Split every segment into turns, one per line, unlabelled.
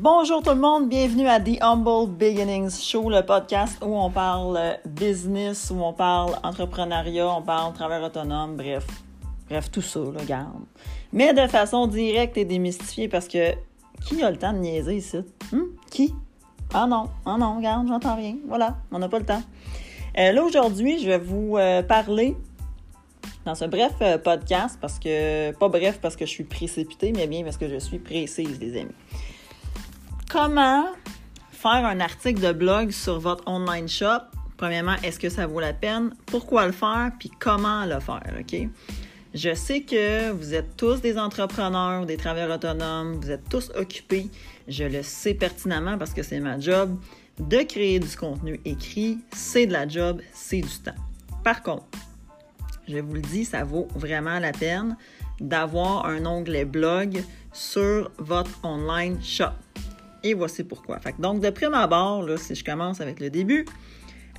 Bonjour tout le monde, bienvenue à The Humble Beginnings Show, le podcast où on parle business, où on parle entrepreneuriat, on parle travail autonome, bref, bref, tout ça, là, garde. Mais de façon directe et démystifiée parce que qui a le temps de niaiser ici? Hum? Qui? Ah non, ah non, regarde, j'entends rien. Voilà, on n'a pas le temps. Euh, là, aujourd'hui, je vais vous euh, parler dans ce bref euh, podcast, parce que, pas bref parce que je suis précipitée, mais bien parce que je suis précise, les amis. Comment faire un article de blog sur votre online shop? Premièrement, est-ce que ça vaut la peine? Pourquoi le faire? Puis comment le faire, OK? Je sais que vous êtes tous des entrepreneurs, des travailleurs autonomes, vous êtes tous occupés. Je le sais pertinemment parce que c'est ma job. De créer du contenu écrit, c'est de la job, c'est du temps. Par contre, je vous le dis, ça vaut vraiment la peine d'avoir un onglet blog sur votre online shop. Voici pourquoi. donc, de prime abord, si je commence avec le début,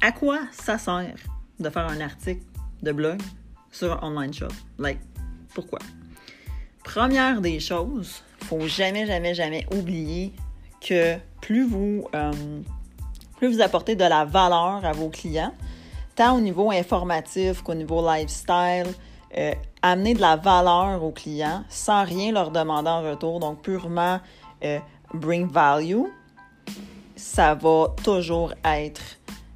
à quoi ça sert de faire un article de blog sur un online shop? Like, pourquoi? Première des choses, faut jamais, jamais, jamais oublier que plus vous, euh, plus vous apportez de la valeur à vos clients, tant au niveau informatif qu'au niveau lifestyle, euh, amener de la valeur aux clients sans rien leur demander en retour, donc purement euh, bring value, ça va toujours être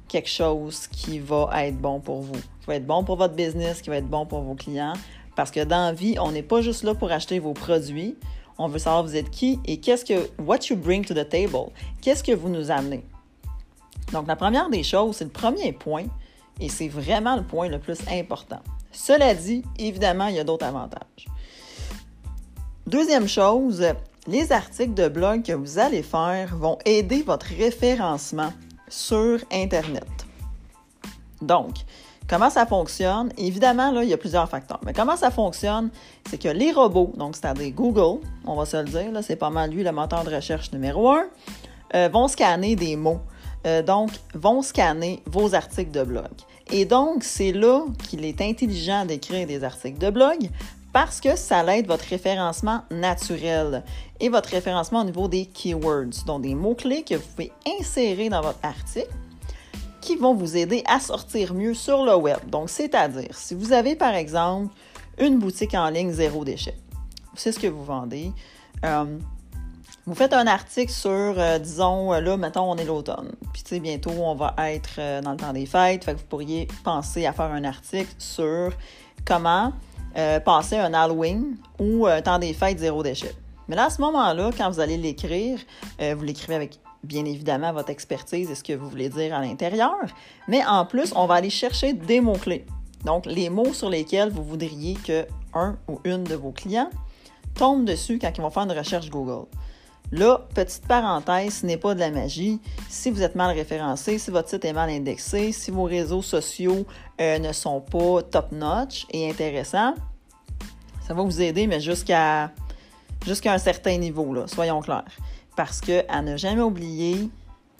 quelque chose qui va être bon pour vous, qui va être bon pour votre business, qui va être bon pour vos clients. Parce que dans la vie, on n'est pas juste là pour acheter vos produits. On veut savoir vous êtes qui et qu'est-ce que, what you bring to the table. Qu'est-ce que vous nous amenez? Donc, la première des choses, c'est le premier point, et c'est vraiment le point le plus important. Cela dit, évidemment, il y a d'autres avantages. Deuxième chose, les articles de blog que vous allez faire vont aider votre référencement sur Internet. Donc, comment ça fonctionne? Évidemment, là, il y a plusieurs facteurs. Mais comment ça fonctionne? C'est que les robots, donc c'est-à-dire Google, on va se le dire, c'est pas mal lui le moteur de recherche numéro un, euh, vont scanner des mots euh, donc, vont scanner vos articles de blog. Et donc, c'est là qu'il est intelligent d'écrire des articles de blog parce que ça l'aide votre référencement naturel et votre référencement au niveau des keywords, donc des mots-clés que vous pouvez insérer dans votre article qui vont vous aider à sortir mieux sur le web. Donc, c'est-à-dire, si vous avez par exemple une boutique en ligne zéro déchet, c'est ce que vous vendez, euh, vous faites un article sur, euh, disons, euh, là, mettons, on est l'automne. Puis, tu sais, bientôt, on va être dans le temps des fêtes. Fait que vous pourriez penser à faire un article sur comment passer un Halloween ou un temps des fêtes zéro déchet. Mais là, à ce moment-là, quand vous allez l'écrire, vous l'écrivez avec, bien évidemment, votre expertise et ce que vous voulez dire à l'intérieur. Mais en plus, on va aller chercher des mots-clés. Donc, les mots sur lesquels vous voudriez que un ou une de vos clients tombe dessus quand ils vont faire une recherche Google. Là, petite parenthèse, ce n'est pas de la magie. Si vous êtes mal référencé, si votre site est mal indexé, si vos réseaux sociaux euh, ne sont pas top-notch et intéressants, ça va vous aider, mais jusqu'à jusqu'à un certain niveau, là, soyons clairs. Parce que, à ne jamais oublier,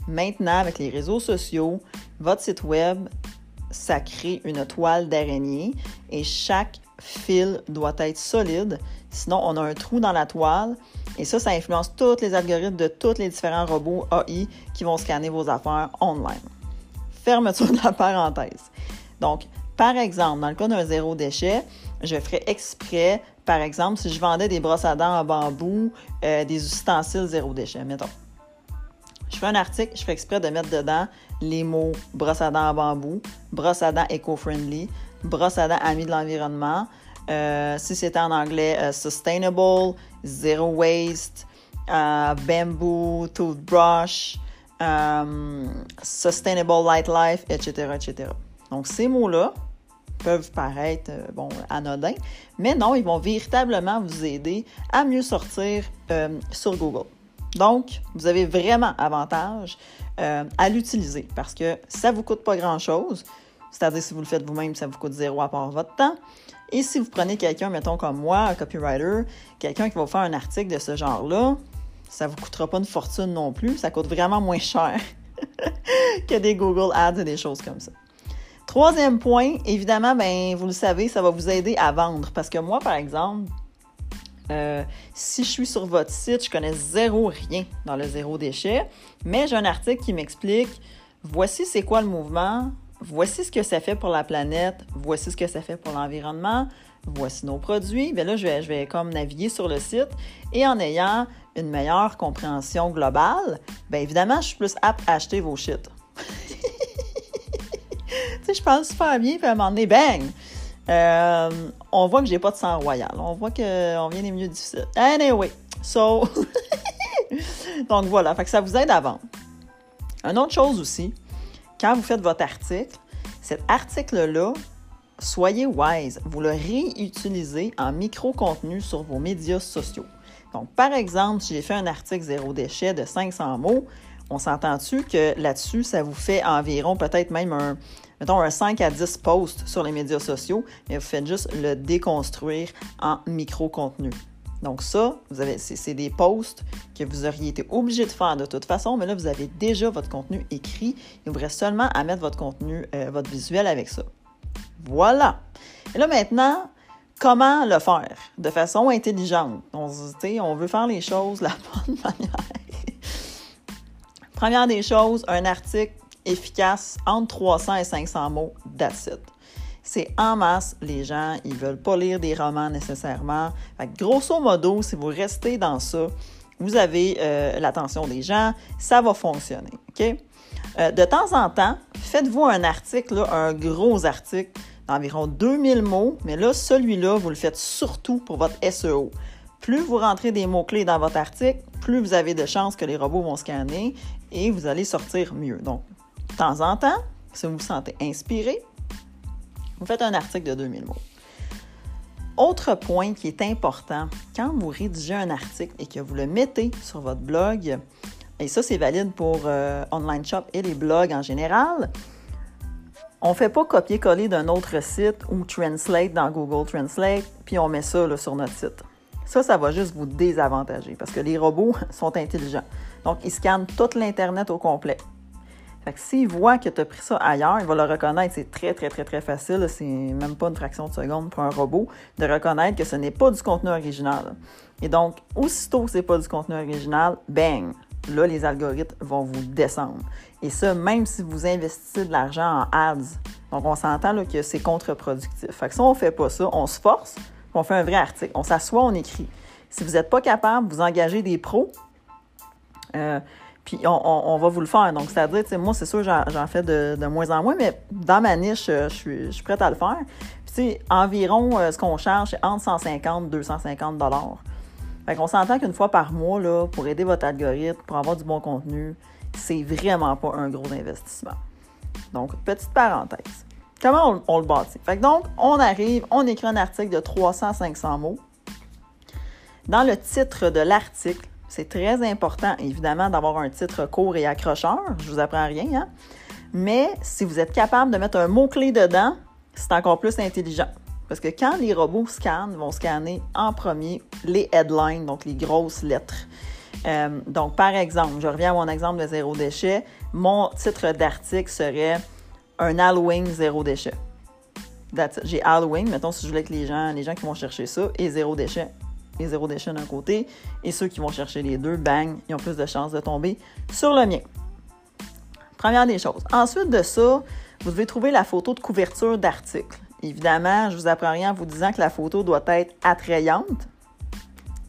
maintenant, avec les réseaux sociaux, votre site web, ça crée une toile d'araignée et chaque fil doit être solide. Sinon, on a un trou dans la toile et ça, ça influence tous les algorithmes de tous les différents robots AI qui vont scanner vos affaires online. Fermeture de la parenthèse. Donc, par exemple, dans le cas d'un zéro déchet, je ferais exprès, par exemple, si je vendais des brosses à dents en bambou, euh, des ustensiles zéro déchet, mettons. Je fais un article, je fais exprès de mettre dedans les mots brosse à dents en bambou, brosse à dents eco-friendly, brosse à dents amis de l'environnement, euh, si c'était en anglais, euh, sustainable, zero waste, euh, bamboo, toothbrush, sustainable light life, etc., etc. Donc, ces mots-là peuvent paraître bon, anodins, mais non, ils vont véritablement vous aider à mieux sortir sur Google. Donc, vous avez vraiment avantage à l'utiliser parce que ça ne vous coûte pas grand-chose. C'est-à-dire, si vous le faites vous-même, ça vous coûte zéro à part votre temps. Et si vous prenez quelqu'un, mettons comme moi, un copywriter, quelqu'un qui va faire un article de ce genre-là, ça ne vous coûtera pas une fortune non plus. Ça coûte vraiment moins cher que des Google Ads et des choses comme ça. Troisième point, évidemment, ben, vous le savez, ça va vous aider à vendre. Parce que moi, par exemple, Euh, si je suis sur votre site, je connais zéro rien dans le zéro déchet, mais j'ai un article qui m'explique voici c'est quoi le mouvement, voici ce que ça fait pour la planète, voici ce que ça fait pour l'environnement, voici nos produits. Bien là, je vais, je vais comme naviguer sur le site et en ayant une meilleure compréhension globale, bien évidemment, je suis plus apte à acheter vos shit. tu sais, je parle super bien, puis à un moment donné, bang! Euh, on voit que j'ai pas de sang royal. On voit qu'on vient des milieux difficiles. Anyway, so... Donc voilà, fait que ça vous aide à vendre. Une autre chose aussi, quand vous faites votre article, cet article-là, soyez wise. Vous le réutilisez en micro-contenu sur vos médias sociaux. Donc, par exemple, si j'ai fait un article zéro déchet de 500 mots, on s'entend-tu que là-dessus, ça vous fait environ peut-être même un, mettons, un 5 à 10 posts sur les médias sociaux, mais vous faites juste le déconstruire en micro-contenu? Donc ça, vous avez, c'est, des posts que vous auriez été obligé de faire de toute façon, mais là, vous avez déjà votre contenu écrit. Il vous reste seulement à mettre votre contenu, euh, votre visuel avec ça. Voilà. Et là maintenant, comment le faire? De façon intelligente? On, on veut faire les choses de la bonne manière. Première des choses, un article efficace entre 300 et 500 mots, that's C'est en masse, les gens, ils veulent pas lire des romans nécessairement. grosso modo, si vous restez dans ça, vous avez euh, l'attention des gens, ça va fonctionner. Euh, de temps en temps, faites-vous un article, un gros article d'environ 2000 mots, mais là, celui-là, vous le faites surtout pour votre SEO. Plus vous rentrez des mots-clés dans votre article, plus vous avez de chances que les robots vont scanner et vous allez sortir mieux. Donc, de temps en temps, si vous vous sentez inspiré, vous faites un article de 2000 mots. Autre point qui est important, quand vous rédigez un article et que vous le mettez sur votre blog, et ça c'est valide pour euh, Online Shop et les blogs en général, on ne fait pas copier-coller d'un autre site ou Translate dans Google Translate, puis on met ça sur notre site. Ça, ça va juste vous désavantager parce que les robots sont intelligents. Donc, ils scannent tout l'Internet au complet. Fait que s'il voit que tu as pris ça ailleurs, il va le reconnaître. C'est très, très, très, très facile. C'est même pas une fraction de seconde pour un robot de reconnaître que ce n'est pas du contenu original. Et donc, aussitôt que ce n'est pas du contenu original, bang! Là, les algorithmes vont vous descendre. Et ça, même si vous investissez de l'argent en ads. Donc, on s'entend que c'est contre-productif. Fait que si on fait pas ça, on se force, on fait un vrai article. On s'assoit, on écrit. Si vous n'êtes pas capable, vous engagez des pros. Euh, puis on, va vous le faire. Donc, c'est-à-dire, moi, c'est sûr, j'en fais de, moins en moins, mais dans ma niche, euh, je suis, prête à le faire. Puis, tu sais, environ, euh, ce qu'on cherche, c'est entre 150 et 250 dollars. Fait qu'on s'entend qu'une fois par mois, là, pour aider votre algorithme, pour avoir du bon contenu, c'est vraiment pas un gros investissement. Donc, petite parenthèse. Comment on, le bâtit? Fait que donc, on arrive, on écrit un article de 300-500 mots. Dans le titre de l'article, c'est très important, évidemment, d'avoir un titre court et accrocheur. Je vous apprends rien, hein? Mais si vous êtes capable de mettre un mot-clé dedans, c'est encore plus intelligent. Parce que quand les robots scannent, vont scanner en premier les headlines, donc les grosses lettres. Euh, donc, par exemple, je reviens à mon exemple de zéro déchet. Mon titre d'article serait un Halloween zéro déchet. J'ai Halloween, mettons si je voulais que les gens, les gens qui vont chercher ça, et zéro déchet et zéro déchet d'un côté, et ceux qui vont chercher les deux, bang, ils ont plus de chances de tomber sur le mien. Première des choses. Ensuite de ça, vous devez trouver la photo de couverture d'article. Évidemment, je vous apprends rien en vous disant que la photo doit être attrayante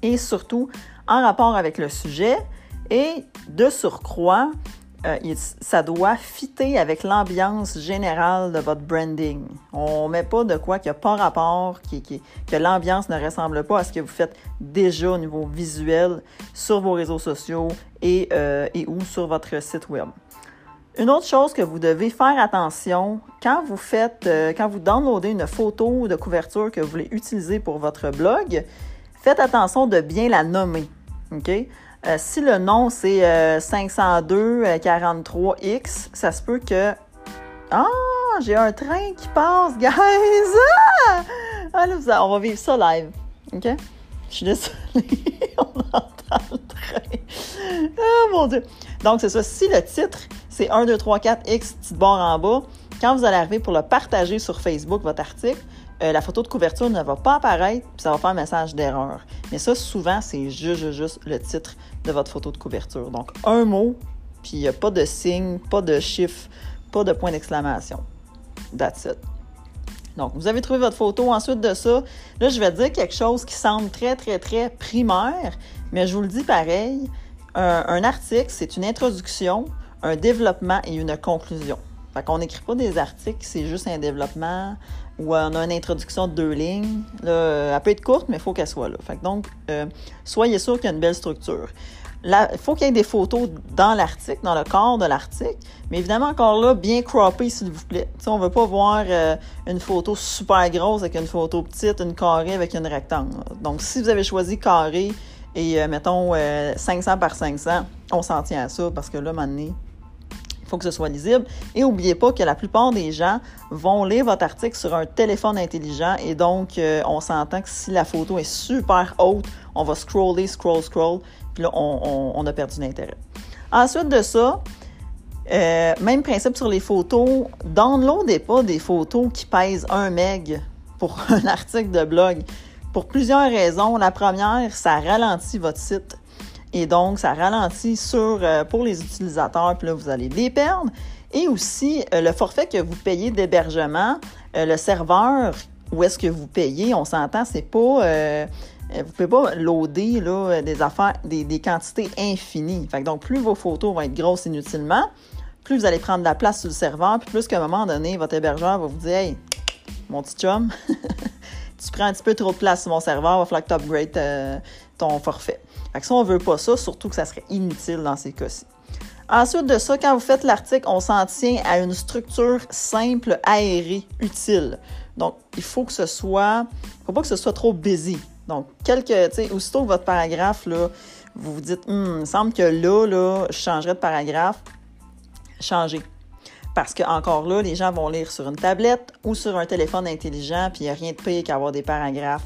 et surtout en rapport avec le sujet et de surcroît, euh, ça doit fitter avec l'ambiance générale de votre branding. On ne met pas de quoi qui n'a pas rapport, que l'ambiance ne ressemble pas à ce que vous faites déjà au niveau visuel sur vos réseaux sociaux et, euh, et ou sur votre site web. Une autre chose que vous devez faire attention quand vous faites, euh, quand vous downloadez une photo de couverture que vous voulez utiliser pour votre blog, faites attention de bien la nommer. OK? Euh, si le nom c'est 502-43X, euh, ça se peut que. Ah, j'ai un train qui passe, guys! Ah! ah on va vivre ça live. OK? Je suis désolée, on entend le train. Ah, mon Dieu! Donc, c'est ça. Si le titre, c'est 1, 2, 3, 4, X, petite barre en bas, quand vous allez arriver pour le partager sur Facebook, votre article, euh, la photo de couverture ne va pas apparaître, puis ça va faire un message d'erreur. Mais ça, souvent, c'est juste, juste le titre de votre photo de couverture. Donc, un mot, puis il n'y a pas de signe, pas de chiffre, pas de point d'exclamation. That's it. Donc, vous avez trouvé votre photo. Ensuite de ça, là, je vais dire quelque chose qui semble très, très, très primaire, mais je vous le dis pareil. Un, article, c'est une introduction, un développement et une conclusion. Fait qu'on n'écrit pas des articles, c'est juste un développement ou on a une introduction de deux lignes. Là, elle peut être courte, mais il faut qu'elle soit là. Fait donc, euh, soyez sûr qu'il y a une belle structure il faut qu'il y ait des photos dans l'article, dans le corps de l'article, mais évidemment, encore là, bien croppé, s'il vous plaît. on ne veut pas voir euh, une photo super grosse avec une photo petite, une carré avec une rectangle. Donc, si vous avez choisi carré et, euh, mettons, 500 euh, par 500, on s'en tient à ça parce que là, maintenant, il faut que ce soit lisible. Et n'oubliez pas que la plupart des gens vont lire votre article sur un téléphone intelligent et donc on s'entend que si la photo est super haute, on va scroller, scroll, scroll, puis là, on, a perdu l'intérêt. Ensuite de ça, euh, même principe sur les photos. Downloadez pas des photos qui pèsent un meg pour un article de blog. Pour plusieurs raisons. La première, ça ralentit votre site. Et donc, ça ralentit sur, euh, pour les utilisateurs, puis là, vous allez les perdre. Et aussi, euh, le forfait que vous payez d'hébergement, le serveur où est-ce que vous payez, on s'entend, c'est pas euh, vous pouvez pas loader là, des affaires, des, quantités infinies. Fait donc, plus vos photos vont être grosses inutilement, plus vous allez prendre de la place sur le serveur, puis plus qu'à un moment donné, votre hébergeur va vous dire Hey, mon petit chum, tu prends un petit peu trop de place sur mon serveur, il va falloir que tu upgrades euh, ton forfait. Fait que ça, on ne veut pas ça, surtout que ça serait inutile dans ces cas-ci. Ensuite de ça, quand vous faites l'article, on s'en tient à une structure simple, aérée, utile. Donc, il faut que ce soit, faut pas que ce soit trop busy. Donc, quelques, tu sais, aussitôt que votre paragraphe, là, vous vous dites, hum, il me semble que là, là, je changerais de paragraphe, changez. Parce que, encore là, les gens vont lire sur une tablette ou sur un téléphone intelligent, puis il n'y a rien de pire qu'avoir des paragraphes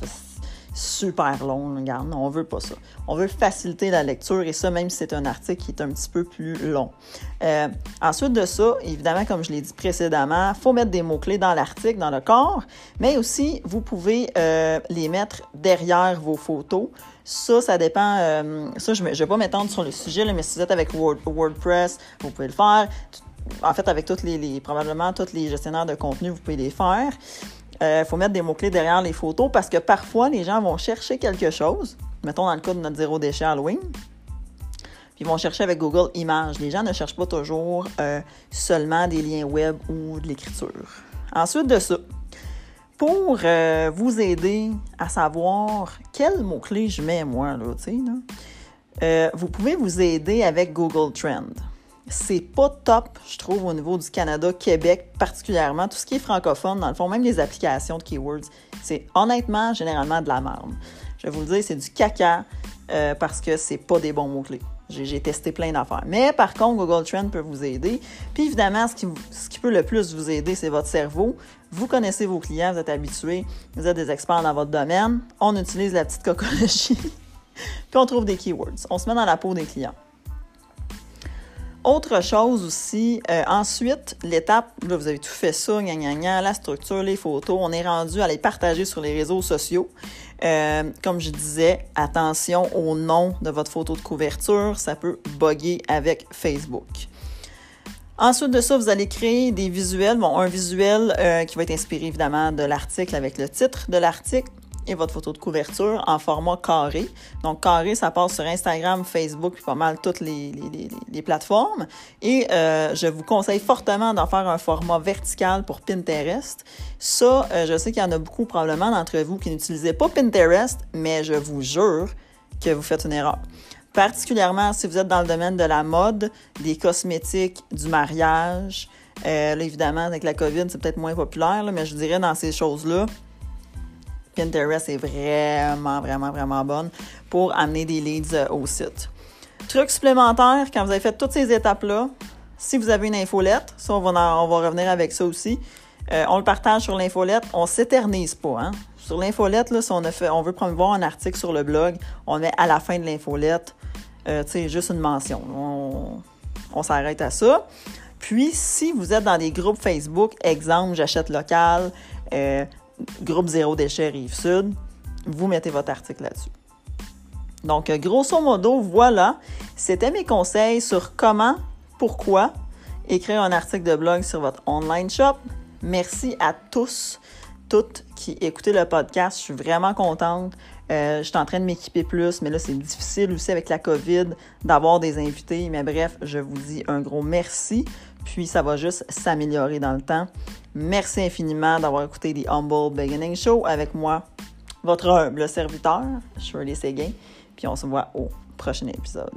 super long. Regarde, on veut pas ça. On veut faciliter la lecture et ça, même si c'est un article qui est un petit peu plus long. Euh, ensuite de ça, évidemment, comme je l'ai dit précédemment, il faut mettre des mots-clés dans l'article, dans le corps, mais aussi, vous pouvez euh, les mettre derrière vos photos. Ça, ça dépend. Euh, ça, je ne vais pas m'étendre sur le sujet, mais si vous êtes avec WordPress, vous pouvez le faire. En fait, avec toutes les, probablement tous les gestionnaires de contenu, vous pouvez les faire. Il euh, faut mettre des mots-clés derrière les photos parce que parfois, les gens vont chercher quelque chose. Mettons dans le cas de notre zéro déchet Halloween. Puis ils vont chercher avec Google Images. Les gens ne cherchent pas toujours euh, seulement des liens web ou de l'écriture. Ensuite de ça, pour euh, vous aider à savoir quels mots-clés je mets moi, là, vous pouvez vous aider avec Google Trend c'est pas top, je trouve, au niveau du Canada, Québec particulièrement. Tout ce qui est francophone, dans le fond, même les applications de keywords, c'est honnêtement généralement de la merde. Je vais vous le dire, c'est du caca euh, parce que c'est pas des bons mots-clés. J'ai testé plein d'affaires. Mais par contre, Google Trend peut vous aider. Puis évidemment, ce qui, ce qui peut le plus vous aider, c'est votre cerveau. Vous connaissez vos clients, vous êtes habitués, vous êtes des experts dans votre domaine. On utilise la petite cocologie. Puis on trouve des keywords. On se met dans la peau des clients. Autre chose aussi, euh, ensuite, l'étape, là, vous avez tout fait ça, gna, gna, gna, la structure, les photos, on est rendu à les partager sur les réseaux sociaux. Euh, comme je disais, attention au nom de votre photo de couverture, ça peut bugger avec Facebook. Ensuite de ça, vous allez créer des visuels. Bon, un visuel euh, qui va être inspiré évidemment de l'article avec le titre de l'article et votre photo de couverture en format carré. Donc, carré, ça passe sur Instagram, Facebook, puis pas mal toutes les, plateformes. Et euh, je vous conseille fortement d'en faire un format vertical pour Pinterest. Ça, euh, je sais qu'il y en a beaucoup probablement d'entre vous qui n'utilisez pas Pinterest, mais je vous jure que vous faites une erreur. Particulièrement si vous êtes dans le domaine de la mode, des cosmétiques, du mariage. Euh, là, évidemment, avec la COVID, c'est peut-être moins populaire, mais je dirais dans ces choses-là, Pinterest est vraiment, vraiment, vraiment bonne pour amener des leads euh, au site. Truc supplémentaire, quand vous avez fait toutes ces étapes-là, si vous avez une infolette, ça, on va, revenir avec ça aussi. Euh, on le partage sur l'infolette. On s'éternise pas. Hein? Sur l'infolette, là, si on, veut promouvoir un article sur le blog, on met à la fin de l'infolette, euh, juste une mention. On, on s'arrête à ça. Puis, si vous êtes dans des groupes Facebook, exemple, j'achète local, euh, groupe Zéro Déchet Rive-Sud, vous mettez votre article là-dessus. Donc, grosso modo, voilà, c'était mes conseils sur comment, pourquoi écrire un article de blog sur votre online shop. Merci à tous, toutes qui écoutez le podcast. Je suis vraiment contente. Euh, je suis en train de m'équiper plus, mais là, c'est difficile aussi avec la COVID d'avoir des invités. Mais bref, je vous dis un gros merci. Puis, ça va juste s'améliorer dans le temps. Merci infiniment d'avoir écouté The Humble Beginning Show avec moi, votre humble serviteur, Shirley Séguin. Puis, on se voit au prochain épisode.